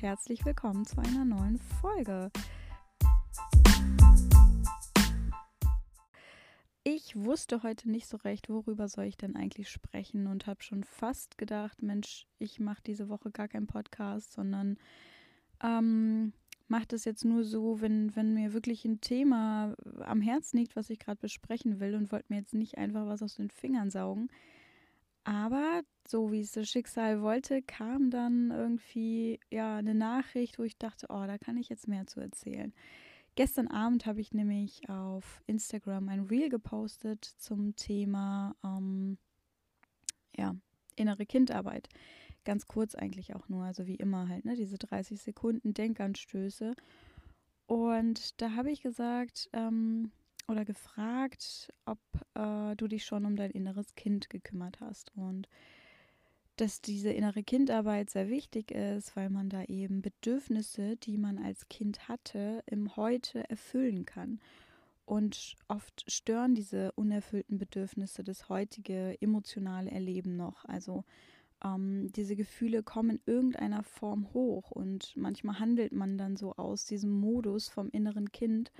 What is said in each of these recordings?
herzlich willkommen zu einer neuen Folge. Ich wusste heute nicht so recht, worüber soll ich denn eigentlich sprechen und habe schon fast gedacht, Mensch, ich mache diese Woche gar keinen Podcast, sondern ähm, mache das jetzt nur so, wenn, wenn mir wirklich ein Thema am Herzen liegt, was ich gerade besprechen will und wollte mir jetzt nicht einfach was aus den Fingern saugen. Aber so wie es das Schicksal wollte, kam dann irgendwie ja eine Nachricht, wo ich dachte, oh, da kann ich jetzt mehr zu erzählen. Gestern Abend habe ich nämlich auf Instagram ein Reel gepostet zum Thema ähm, ja, innere Kindarbeit. Ganz kurz eigentlich auch nur, also wie immer halt, ne, diese 30 Sekunden Denkanstöße. Und da habe ich gesagt, ähm, oder gefragt, ob äh, du dich schon um dein inneres Kind gekümmert hast und dass diese innere Kindarbeit sehr wichtig ist, weil man da eben Bedürfnisse, die man als Kind hatte, im Heute erfüllen kann. Und oft stören diese unerfüllten Bedürfnisse das heutige emotionale Erleben noch. Also ähm, diese Gefühle kommen in irgendeiner Form hoch und manchmal handelt man dann so aus diesem Modus vom inneren Kind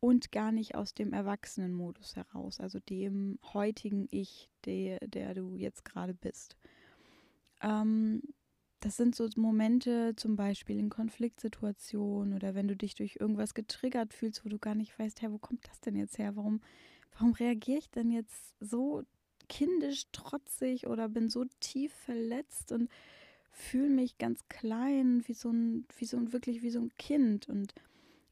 und gar nicht aus dem Erwachsenenmodus heraus, also dem heutigen Ich, der, der du jetzt gerade bist. Ähm, das sind so Momente, zum Beispiel in Konfliktsituationen oder wenn du dich durch irgendwas getriggert fühlst, wo du gar nicht weißt, hey, wo kommt das denn jetzt her? Warum, warum reagiere ich denn jetzt so kindisch, trotzig oder bin so tief verletzt und fühle mich ganz klein, wie so ein, wie so ein, wirklich wie so ein Kind. Und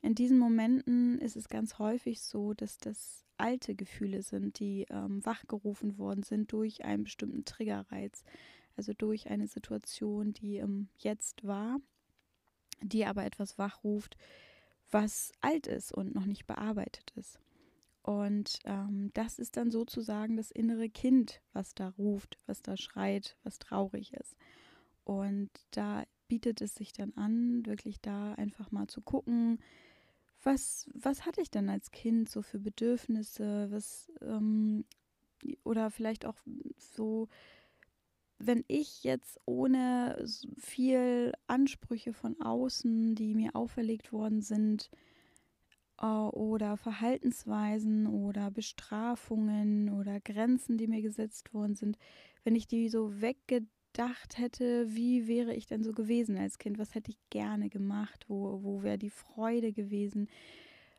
in diesen Momenten ist es ganz häufig so, dass das alte Gefühle sind, die ähm, wachgerufen worden sind durch einen bestimmten Triggerreiz, also durch eine Situation, die im Jetzt war, die aber etwas wachruft, was alt ist und noch nicht bearbeitet ist. Und ähm, das ist dann sozusagen das innere Kind, was da ruft, was da schreit, was traurig ist. Und da bietet es sich dann an, wirklich da einfach mal zu gucken, was, was hatte ich denn als Kind so für Bedürfnisse, was, ähm, oder vielleicht auch so, wenn ich jetzt ohne viel Ansprüche von außen, die mir auferlegt worden sind, äh, oder Verhaltensweisen oder Bestrafungen oder Grenzen, die mir gesetzt worden sind, wenn ich die so weggedacht gedacht hätte, wie wäre ich denn so gewesen als Kind? Was hätte ich gerne gemacht? Wo, wo wäre die Freude gewesen?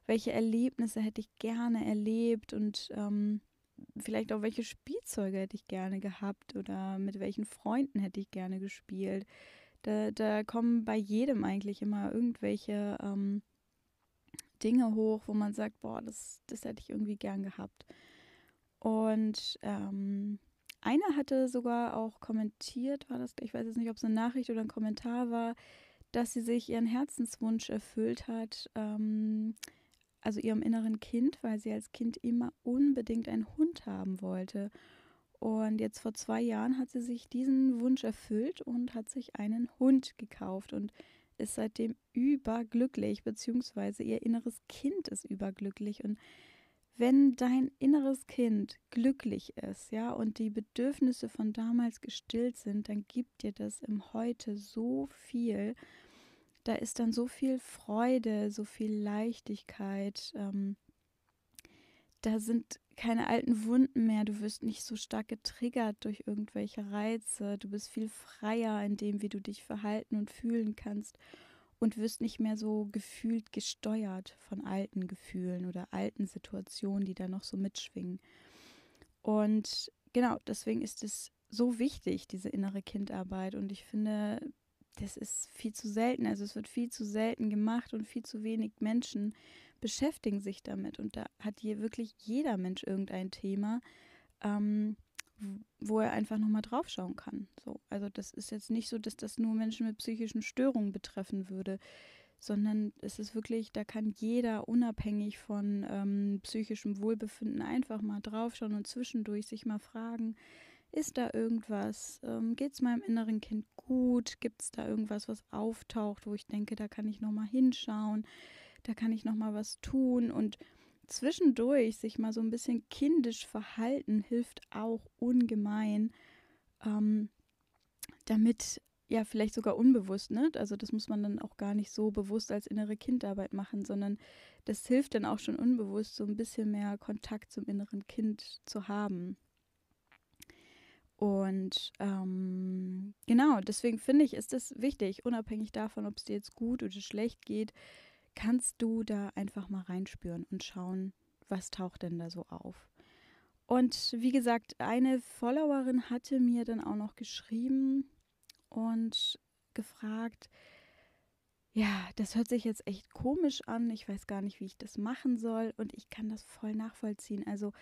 Welche Erlebnisse hätte ich gerne erlebt? Und ähm, vielleicht auch welche Spielzeuge hätte ich gerne gehabt? Oder mit welchen Freunden hätte ich gerne gespielt? Da, da kommen bei jedem eigentlich immer irgendwelche ähm, Dinge hoch, wo man sagt, boah, das, das hätte ich irgendwie gern gehabt. Und ähm, einer hatte sogar auch kommentiert, war das, ich weiß jetzt nicht, ob es eine Nachricht oder ein Kommentar war, dass sie sich ihren Herzenswunsch erfüllt hat, ähm, also ihrem inneren Kind, weil sie als Kind immer unbedingt einen Hund haben wollte. Und jetzt vor zwei Jahren hat sie sich diesen Wunsch erfüllt und hat sich einen Hund gekauft und ist seitdem überglücklich, beziehungsweise ihr inneres Kind ist überglücklich. Und wenn dein inneres Kind glücklich ist, ja, und die Bedürfnisse von damals gestillt sind, dann gibt dir das im Heute so viel. Da ist dann so viel Freude, so viel Leichtigkeit. Ähm, da sind keine alten Wunden mehr. Du wirst nicht so stark getriggert durch irgendwelche Reize. Du bist viel freier in dem, wie du dich verhalten und fühlen kannst und wirst nicht mehr so gefühlt gesteuert von alten Gefühlen oder alten Situationen, die da noch so mitschwingen. Und genau, deswegen ist es so wichtig, diese innere Kindarbeit. Und ich finde, das ist viel zu selten. Also es wird viel zu selten gemacht und viel zu wenig Menschen beschäftigen sich damit. Und da hat hier wirklich jeder Mensch irgendein Thema. Ähm, wo er einfach nochmal draufschauen kann. So, also das ist jetzt nicht so, dass das nur Menschen mit psychischen Störungen betreffen würde, sondern es ist wirklich, da kann jeder unabhängig von ähm, psychischem Wohlbefinden einfach mal draufschauen und zwischendurch sich mal fragen, ist da irgendwas? Ähm, Geht es meinem inneren Kind gut? Gibt es da irgendwas, was auftaucht, wo ich denke, da kann ich nochmal hinschauen, da kann ich nochmal was tun und zwischendurch sich mal so ein bisschen kindisch verhalten, hilft auch ungemein, ähm, damit ja, vielleicht sogar unbewusst, ne? Also das muss man dann auch gar nicht so bewusst als innere Kindarbeit machen, sondern das hilft dann auch schon unbewusst, so ein bisschen mehr Kontakt zum inneren Kind zu haben. Und ähm, genau, deswegen finde ich, ist es wichtig, unabhängig davon, ob es dir jetzt gut oder schlecht geht, kannst du da einfach mal reinspüren und schauen, was taucht denn da so auf. Und wie gesagt, eine Followerin hatte mir dann auch noch geschrieben und gefragt, ja, das hört sich jetzt echt komisch an, ich weiß gar nicht, wie ich das machen soll und ich kann das voll nachvollziehen. Also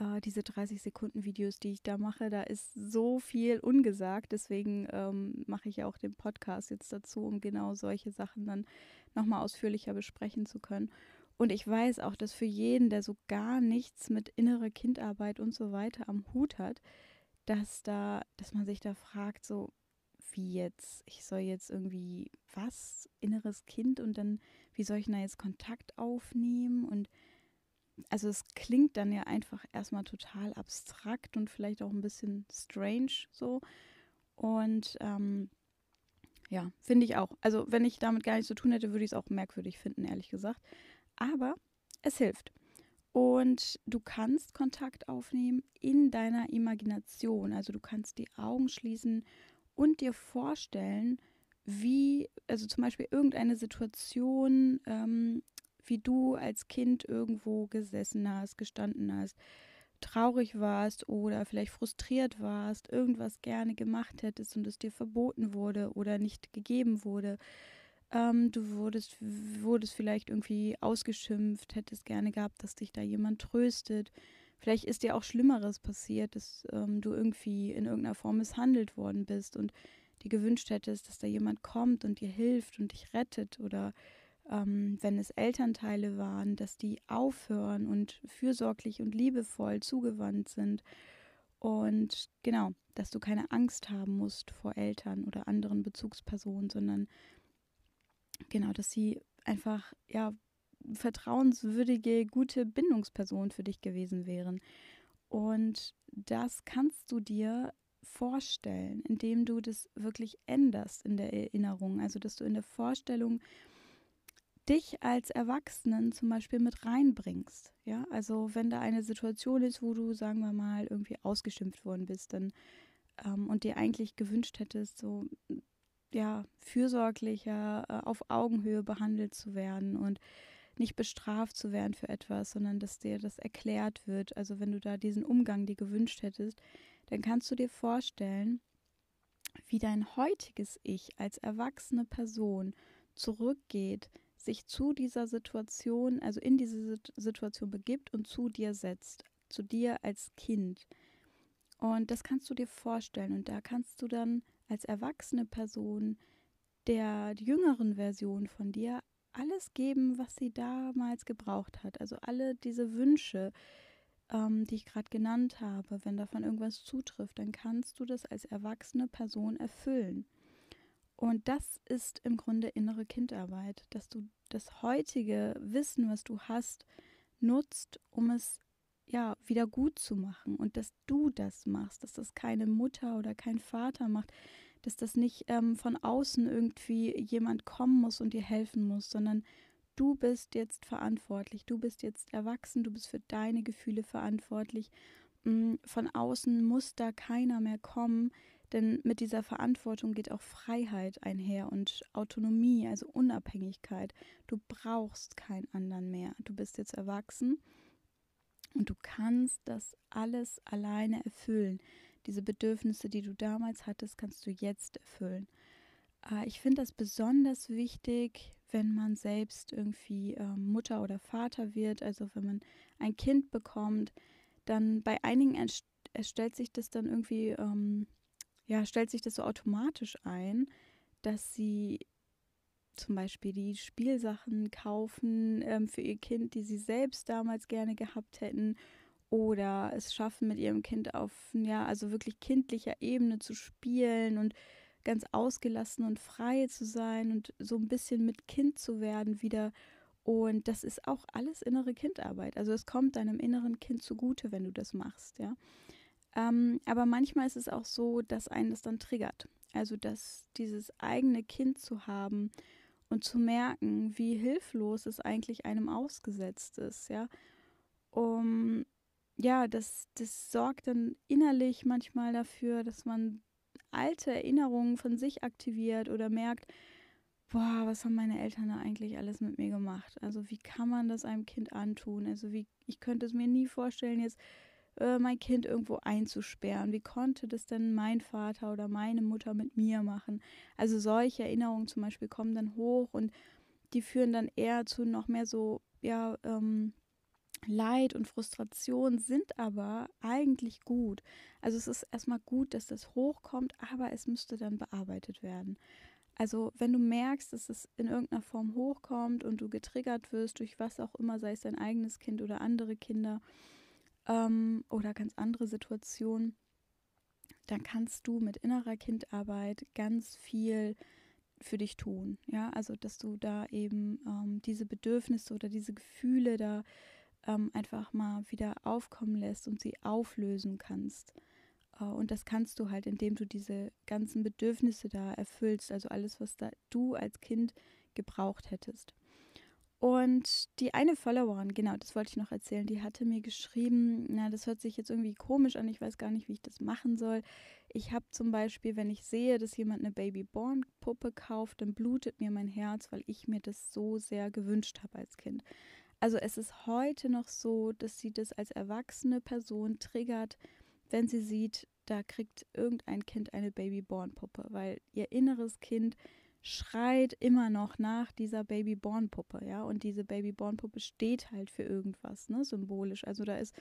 äh, diese 30 Sekunden Videos, die ich da mache, da ist so viel ungesagt. Deswegen ähm, mache ich auch den Podcast jetzt dazu, um genau solche Sachen dann nochmal ausführlicher besprechen zu können. Und ich weiß auch, dass für jeden, der so gar nichts mit innerer Kindarbeit und so weiter am Hut hat, dass da, dass man sich da fragt, so wie jetzt, ich soll jetzt irgendwie was, inneres Kind und dann, wie soll ich da jetzt Kontakt aufnehmen und also es klingt dann ja einfach erstmal total abstrakt und vielleicht auch ein bisschen strange so. Und ähm, ja, finde ich auch. Also wenn ich damit gar nichts zu tun hätte, würde ich es auch merkwürdig finden, ehrlich gesagt. Aber es hilft. Und du kannst Kontakt aufnehmen in deiner Imagination. Also du kannst die Augen schließen und dir vorstellen, wie, also zum Beispiel irgendeine Situation, ähm, wie du als Kind irgendwo gesessen hast, gestanden hast, traurig warst oder vielleicht frustriert warst, irgendwas gerne gemacht hättest und es dir verboten wurde oder nicht gegeben wurde. Ähm, du wurdest, wurdest vielleicht irgendwie ausgeschimpft, hättest gerne gehabt, dass dich da jemand tröstet. Vielleicht ist dir auch Schlimmeres passiert, dass ähm, du irgendwie in irgendeiner Form misshandelt worden bist und dir gewünscht hättest, dass da jemand kommt und dir hilft und dich rettet oder ähm, wenn es Elternteile waren, dass die aufhören und fürsorglich und liebevoll zugewandt sind. Und genau, dass du keine Angst haben musst vor Eltern oder anderen Bezugspersonen, sondern genau, dass sie einfach, ja, vertrauenswürdige, gute Bindungspersonen für dich gewesen wären. Und das kannst du dir vorstellen, indem du das wirklich änderst in der Erinnerung. Also, dass du in der Vorstellung dich als Erwachsenen zum Beispiel mit reinbringst. Ja, also wenn da eine Situation ist, wo du, sagen wir mal, irgendwie ausgeschimpft worden bist, dann ähm, und dir eigentlich gewünscht hättest, so ja, fürsorglicher, äh, auf Augenhöhe behandelt zu werden und nicht bestraft zu werden für etwas, sondern dass dir das erklärt wird. Also wenn du da diesen Umgang dir gewünscht hättest, dann kannst du dir vorstellen, wie dein heutiges Ich als erwachsene Person zurückgeht sich zu dieser Situation, also in diese Situation begibt und zu dir setzt, zu dir als Kind. Und das kannst du dir vorstellen und da kannst du dann als erwachsene Person der jüngeren Version von dir alles geben, was sie damals gebraucht hat. Also alle diese Wünsche, ähm, die ich gerade genannt habe, wenn davon irgendwas zutrifft, dann kannst du das als erwachsene Person erfüllen. Und das ist im Grunde innere Kindarbeit, dass du das heutige Wissen, was du hast, nutzt, um es ja wieder gut zu machen und dass du das machst, dass das keine Mutter oder kein Vater macht, dass das nicht ähm, von außen irgendwie jemand kommen muss und dir helfen muss, sondern du bist jetzt verantwortlich, du bist jetzt erwachsen, du bist für deine Gefühle verantwortlich. Mm, von außen muss da keiner mehr kommen, denn mit dieser Verantwortung geht auch Freiheit einher und Autonomie, also Unabhängigkeit. Du brauchst keinen anderen mehr. Du bist jetzt erwachsen und du kannst das alles alleine erfüllen. Diese Bedürfnisse, die du damals hattest, kannst du jetzt erfüllen. Äh, ich finde das besonders wichtig, wenn man selbst irgendwie ähm, Mutter oder Vater wird, also wenn man ein Kind bekommt, dann bei einigen erstellt sich das dann irgendwie ähm, ja, stellt sich das so automatisch ein, dass sie zum Beispiel die Spielsachen kaufen ähm, für ihr Kind, die sie selbst damals gerne gehabt hätten, oder es schaffen, mit ihrem Kind auf, ja, also wirklich kindlicher Ebene zu spielen und ganz ausgelassen und frei zu sein und so ein bisschen mit Kind zu werden wieder. Und das ist auch alles innere Kindarbeit. Also es kommt deinem inneren Kind zugute, wenn du das machst, ja. Ähm, aber manchmal ist es auch so, dass einen das dann triggert. Also, dass dieses eigene Kind zu haben und zu merken, wie hilflos es eigentlich einem ausgesetzt ist, ja. Um, ja, das, das sorgt dann innerlich manchmal dafür, dass man alte Erinnerungen von sich aktiviert oder merkt, boah, was haben meine Eltern da eigentlich alles mit mir gemacht? Also wie kann man das einem Kind antun? Also wie, ich könnte es mir nie vorstellen, jetzt äh, mein Kind irgendwo einzusperren. Wie konnte das denn mein Vater oder meine Mutter mit mir machen? Also solche Erinnerungen zum Beispiel kommen dann hoch und die führen dann eher zu noch mehr so, ja, ähm, Leid und Frustration sind aber eigentlich gut. Also es ist erstmal gut, dass das hochkommt, aber es müsste dann bearbeitet werden. Also wenn du merkst, dass es in irgendeiner Form hochkommt und du getriggert wirst durch was auch immer, sei es dein eigenes Kind oder andere Kinder ähm, oder ganz andere Situationen, dann kannst du mit innerer Kindarbeit ganz viel für dich tun. Ja, also dass du da eben ähm, diese Bedürfnisse oder diese Gefühle da ähm, einfach mal wieder aufkommen lässt und sie auflösen kannst. Äh, und das kannst du halt, indem du diese ganzen Bedürfnisse da erfüllst, also alles, was da du als Kind gebraucht hättest. Und die eine Followerin, genau, das wollte ich noch erzählen, die hatte mir geschrieben, na, das hört sich jetzt irgendwie komisch an, ich weiß gar nicht, wie ich das machen soll. Ich habe zum Beispiel, wenn ich sehe, dass jemand eine Babyborn-Puppe kauft, dann blutet mir mein Herz, weil ich mir das so sehr gewünscht habe als Kind. Also es ist heute noch so, dass sie das als erwachsene Person triggert, wenn sie sieht, da kriegt irgendein Kind eine Babyborn-Puppe, weil ihr inneres Kind schreit immer noch nach dieser Babyborn-Puppe, ja, und diese Babyborn-Puppe steht halt für irgendwas, ne, symbolisch. Also da ist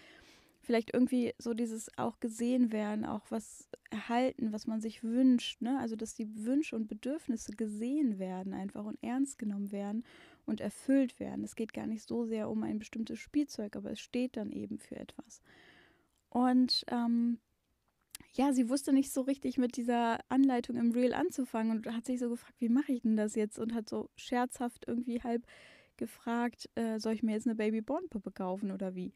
vielleicht irgendwie so dieses auch gesehen werden, auch was erhalten, was man sich wünscht, ne? Also dass die Wünsche und Bedürfnisse gesehen werden einfach und ernst genommen werden und erfüllt werden. Es geht gar nicht so sehr um ein bestimmtes Spielzeug, aber es steht dann eben für etwas. Und ähm, ja, sie wusste nicht so richtig mit dieser Anleitung im Reel anzufangen und hat sich so gefragt, wie mache ich denn das jetzt? Und hat so scherzhaft irgendwie halb gefragt, äh, soll ich mir jetzt eine Babyborn-Puppe kaufen oder wie?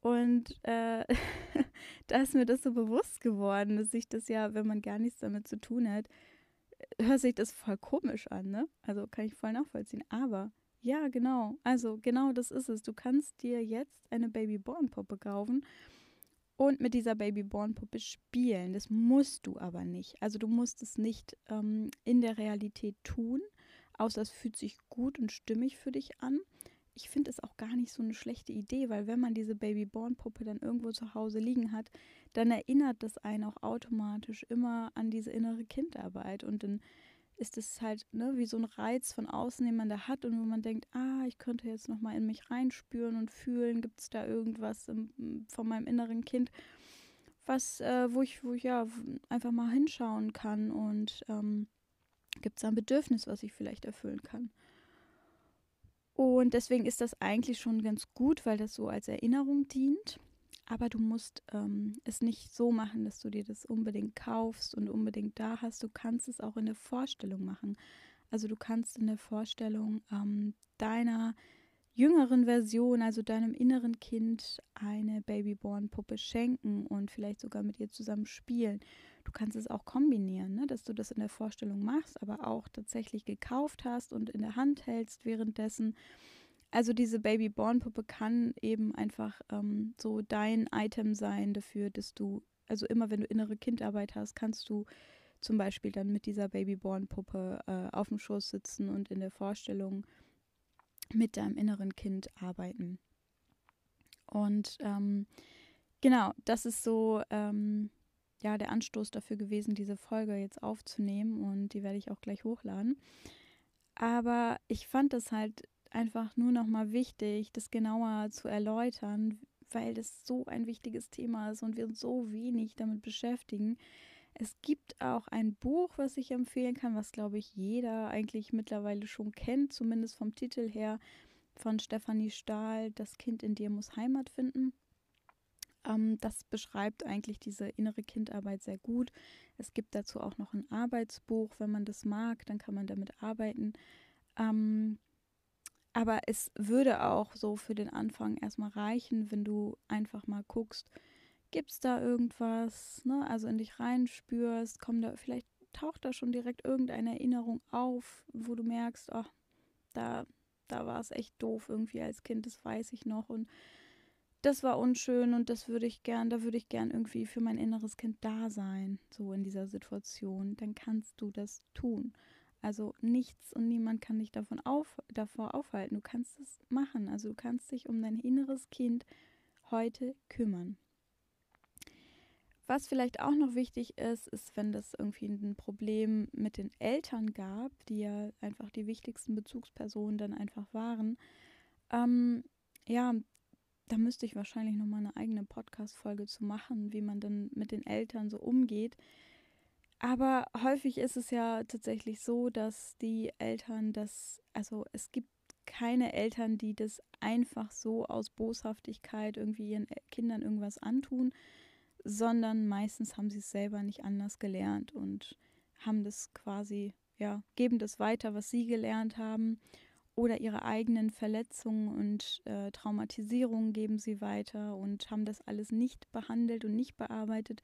Und äh, da ist mir das so bewusst geworden, dass sich das ja, wenn man gar nichts damit zu tun hat, hört sich das voll komisch an, ne? Also kann ich voll nachvollziehen. Aber ja, genau. Also genau das ist es. Du kannst dir jetzt eine Babyborn-Puppe kaufen und mit dieser Babyborn-Puppe spielen. Das musst du aber nicht. Also du musst es nicht ähm, in der Realität tun, außer es fühlt sich gut und stimmig für dich an ich finde es auch gar nicht so eine schlechte Idee, weil wenn man diese Babyborn-Puppe dann irgendwo zu Hause liegen hat, dann erinnert das einen auch automatisch immer an diese innere Kindarbeit und dann ist es halt ne, wie so ein Reiz von außen, den man da hat und wo man denkt, ah, ich könnte jetzt noch mal in mich reinspüren und fühlen, gibt es da irgendwas im, von meinem inneren Kind, was, äh, wo ich, wo ich ja einfach mal hinschauen kann und ähm, gibt es ein Bedürfnis, was ich vielleicht erfüllen kann. Und deswegen ist das eigentlich schon ganz gut, weil das so als Erinnerung dient. Aber du musst ähm, es nicht so machen, dass du dir das unbedingt kaufst und unbedingt da hast. Du kannst es auch in der Vorstellung machen. Also du kannst in der Vorstellung ähm, deiner jüngeren Version, also deinem inneren Kind, eine Babyborn-Puppe schenken und vielleicht sogar mit ihr zusammen spielen. Du kannst es auch kombinieren, ne? dass du das in der Vorstellung machst, aber auch tatsächlich gekauft hast und in der Hand hältst währenddessen. Also diese Baby-Born-Puppe kann eben einfach ähm, so dein Item sein dafür, dass du, also immer wenn du innere Kindarbeit hast, kannst du zum Beispiel dann mit dieser Baby-Born-Puppe äh, auf dem Schoß sitzen und in der Vorstellung mit deinem inneren Kind arbeiten. Und ähm, genau, das ist so ähm, ja der Anstoß dafür gewesen, diese Folge jetzt aufzunehmen und die werde ich auch gleich hochladen. Aber ich fand es halt einfach nur noch mal wichtig, das genauer zu erläutern, weil das so ein wichtiges Thema ist und wir uns so wenig damit beschäftigen. Es gibt auch ein Buch, was ich empfehlen kann, was glaube ich jeder eigentlich mittlerweile schon kennt, zumindest vom Titel her, von Stefanie Stahl, Das Kind in dir muss Heimat finden. Ähm, das beschreibt eigentlich diese innere Kindarbeit sehr gut. Es gibt dazu auch noch ein Arbeitsbuch, wenn man das mag, dann kann man damit arbeiten. Ähm, aber es würde auch so für den Anfang erstmal reichen, wenn du einfach mal guckst, gibt es da irgendwas, ne? Also in dich reinspürst, kommt da, vielleicht taucht da schon direkt irgendeine Erinnerung auf, wo du merkst, ach, da, da war es echt doof irgendwie als Kind, das weiß ich noch. Und das war unschön und das würde ich gern, da würde ich gern irgendwie für mein inneres Kind da sein, so in dieser Situation, dann kannst du das tun. Also nichts und niemand kann dich davon auf, davor aufhalten. Du kannst es machen. Also du kannst dich um dein inneres Kind heute kümmern. Was vielleicht auch noch wichtig ist, ist, wenn das irgendwie ein Problem mit den Eltern gab, die ja einfach die wichtigsten Bezugspersonen dann einfach waren. Ähm, ja, da müsste ich wahrscheinlich nochmal eine eigene Podcast-Folge zu machen, wie man dann mit den Eltern so umgeht. Aber häufig ist es ja tatsächlich so, dass die Eltern das, also es gibt keine Eltern, die das einfach so aus Boshaftigkeit irgendwie ihren Kindern irgendwas antun, sondern meistens haben sie es selber nicht anders gelernt und haben das quasi, ja, geben das weiter, was sie gelernt haben oder ihre eigenen Verletzungen und äh, Traumatisierungen geben sie weiter und haben das alles nicht behandelt und nicht bearbeitet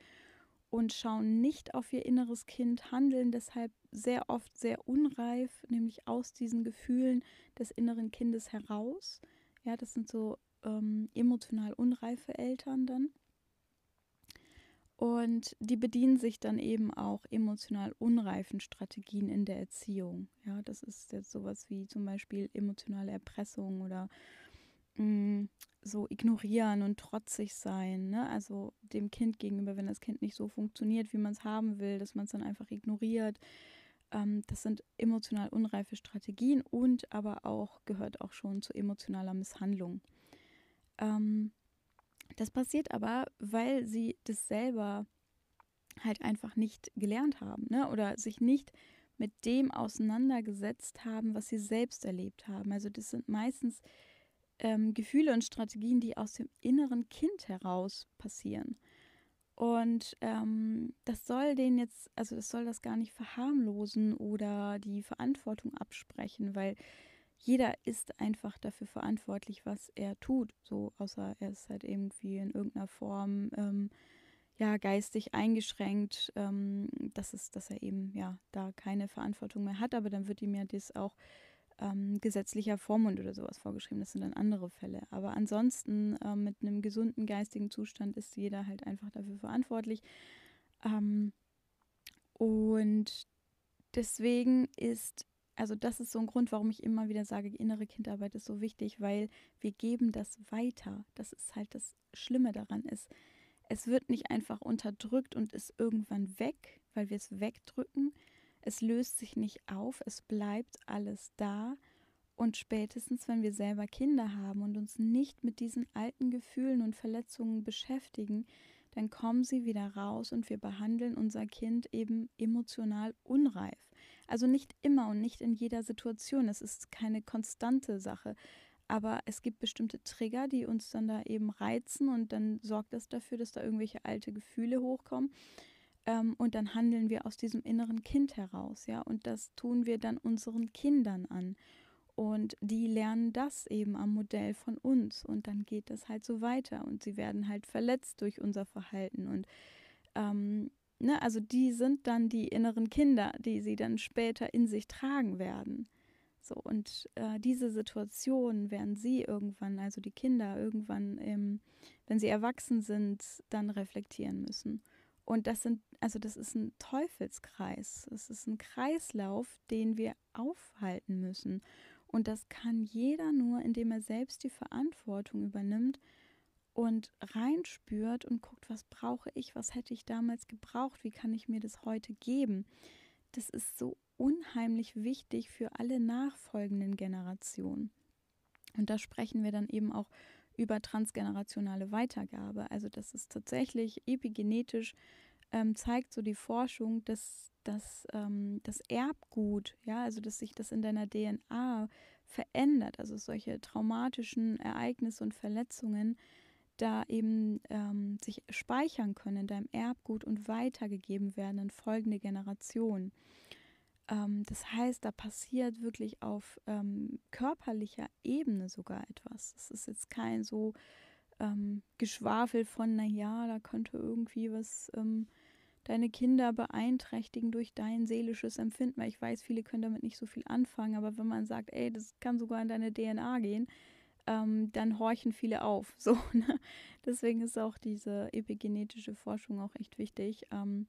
und schauen nicht auf ihr inneres Kind, handeln deshalb sehr oft sehr unreif, nämlich aus diesen Gefühlen des inneren Kindes heraus. Ja, das sind so ähm, emotional unreife Eltern dann. Und die bedienen sich dann eben auch emotional unreifen Strategien in der Erziehung. Ja, das ist jetzt sowas wie zum Beispiel emotionale Erpressung oder mh, mm, so ignorieren und trotzig sein. Ne? Also dem Kind gegenüber, wenn das Kind nicht so funktioniert, wie man es haben will, dass man es dann einfach ignoriert. Ähm, das sind emotional unreife Strategien und aber auch gehört auch schon zu emotionaler Misshandlung. Ähm, das passiert aber, weil sie das selber halt einfach nicht gelernt haben ne? oder sich nicht mit dem auseinandergesetzt haben, was sie selbst erlebt haben. Also das sind meistens ähm, Gefühle und Strategien, die aus dem inneren Kind heraus passieren. Und ähm, das soll den jetzt, also das soll das gar nicht verharmlosen oder die Verantwortung absprechen, weil jeder ist einfach dafür verantwortlich, was er tut. So, außer er ist halt irgendwie in irgendeiner Form ähm, ja geistig eingeschränkt, ähm, dass es, dass er eben ja da keine Verantwortung mehr hat, aber dann wird ihm ja das auch ähm, gesetzlicher Vormund oder sowas vorgeschrieben. Das sind dann andere Fälle. Aber ansonsten äh, mit einem gesunden geistigen Zustand ist jeder halt einfach dafür verantwortlich. Ähm, und deswegen ist, also das ist so ein Grund, warum ich immer wieder sage, innere Kindarbeit ist so wichtig, weil wir geben das weiter. Das ist halt das Schlimme daran ist. Es wird nicht einfach unterdrückt und ist irgendwann weg, weil wir es wegdrücken, es löst sich nicht auf, es bleibt alles da. Und spätestens, wenn wir selber Kinder haben und uns nicht mit diesen alten Gefühlen und Verletzungen beschäftigen, dann kommen sie wieder raus und wir behandeln unser Kind eben emotional unreif. Also nicht immer und nicht in jeder Situation. Es ist keine konstante Sache. Aber es gibt bestimmte Trigger, die uns dann da eben reizen und dann sorgt das dafür, dass da irgendwelche alte Gefühle hochkommen. Ähm, und dann handeln wir aus diesem inneren Kind heraus, ja. Und das tun wir dann unseren Kindern an. Und die lernen das eben am Modell von uns. Und dann geht das halt so weiter. Und sie werden halt verletzt durch unser Verhalten. Und ähm, ne, also die sind dann die inneren Kinder, die sie dann später in sich tragen werden. So, und äh, diese Situation werden sie irgendwann, also die Kinder irgendwann, ähm, wenn sie erwachsen sind, dann reflektieren müssen. Und das sind, also das ist ein Teufelskreis. Es ist ein Kreislauf, den wir aufhalten müssen. Und das kann jeder nur, indem er selbst die Verantwortung übernimmt und reinspürt und guckt, was brauche ich, was hätte ich damals gebraucht, wie kann ich mir das heute geben. Das ist so unheimlich wichtig für alle nachfolgenden Generationen. Und da sprechen wir dann eben auch über transgenerationale Weitergabe. Also das ist tatsächlich epigenetisch, ähm, zeigt so die Forschung, dass, dass ähm, das Erbgut, ja, also dass sich das in deiner DNA verändert, also solche traumatischen Ereignisse und Verletzungen da eben ähm, sich speichern können in deinem Erbgut und weitergegeben werden in folgende Generationen. Ähm, das heißt, da passiert wirklich auf ähm, körperlicher Ebene sogar etwas. Es ist jetzt kein so ähm, Geschwafel von, naja, da könnte irgendwie was ähm, deine Kinder beeinträchtigen durch dein seelisches Empfinden, weil ich weiß, viele können damit nicht so viel anfangen, aber wenn man sagt, ey, das kann sogar in deine DNA gehen, ähm, dann horchen viele auf. So, ne? Deswegen ist auch diese epigenetische Forschung auch echt wichtig. Ähm,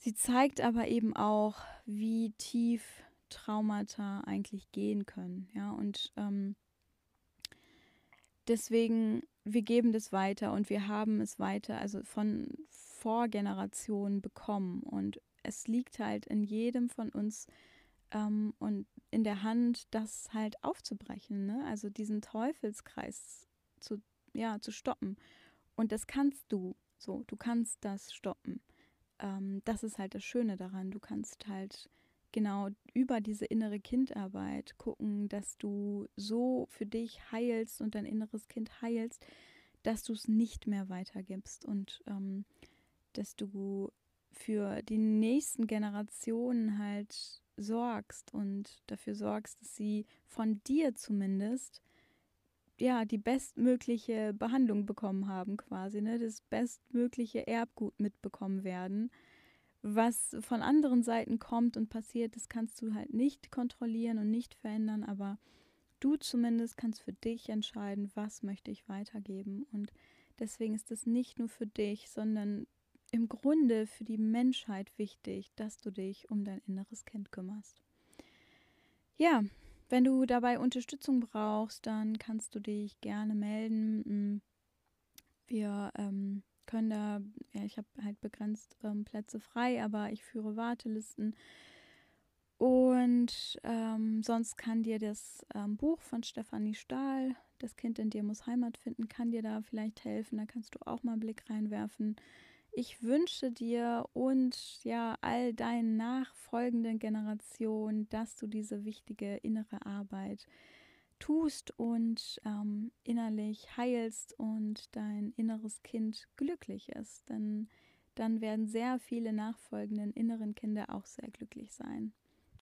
sie zeigt aber eben auch, wie tief Traumata eigentlich gehen können. Ja, und ähm, deswegen, wir geben das weiter und wir haben es weiter, also von Vorgenerationen bekommen. Und es liegt halt in jedem von uns ähm, und in der Hand, das halt aufzubrechen, ne? also diesen Teufelskreis zu, ja, zu stoppen. Und das kannst du so, du kannst das stoppen. Ähm, das ist halt das Schöne daran. Du kannst halt genau über diese innere Kindarbeit gucken, dass du so für dich heilst und dein inneres Kind heilst, dass du es nicht mehr weitergibst und ähm, dass du für die nächsten Generationen halt sorgst und dafür sorgst, dass sie von dir zumindest ja die bestmögliche Behandlung bekommen haben, quasi, ne, das bestmögliche Erbgut mitbekommen werden. Was von anderen Seiten kommt und passiert, das kannst du halt nicht kontrollieren und nicht verändern, aber du zumindest kannst für dich entscheiden, was möchte ich weitergeben. Und deswegen ist es nicht nur für dich, sondern im Grunde für die Menschheit wichtig, dass du dich um dein inneres Kind kümmerst. Ja, wenn du dabei Unterstützung brauchst, dann kannst du dich gerne melden. Mm, wir ähm, können da, ja, ich habe halt begrenzt ähm, Plätze frei, aber ich führe Wartelisten. Und ähm, sonst kann dir das ähm, Buch von Stefanie Stahl, Das Kind in dir muss Heimat finden, kann dir da vielleicht helfen. Da kannst du auch mal einen Blick reinwerfen. Ich wünsche dir und ja all deinen nachfolgenden Generationen, dass du diese wichtige innere Arbeit tust und ähm, innerlich heilst und dein inneres Kind glücklich ist. Denn dann werden sehr viele nachfolgenden inneren Kinder auch sehr glücklich sein.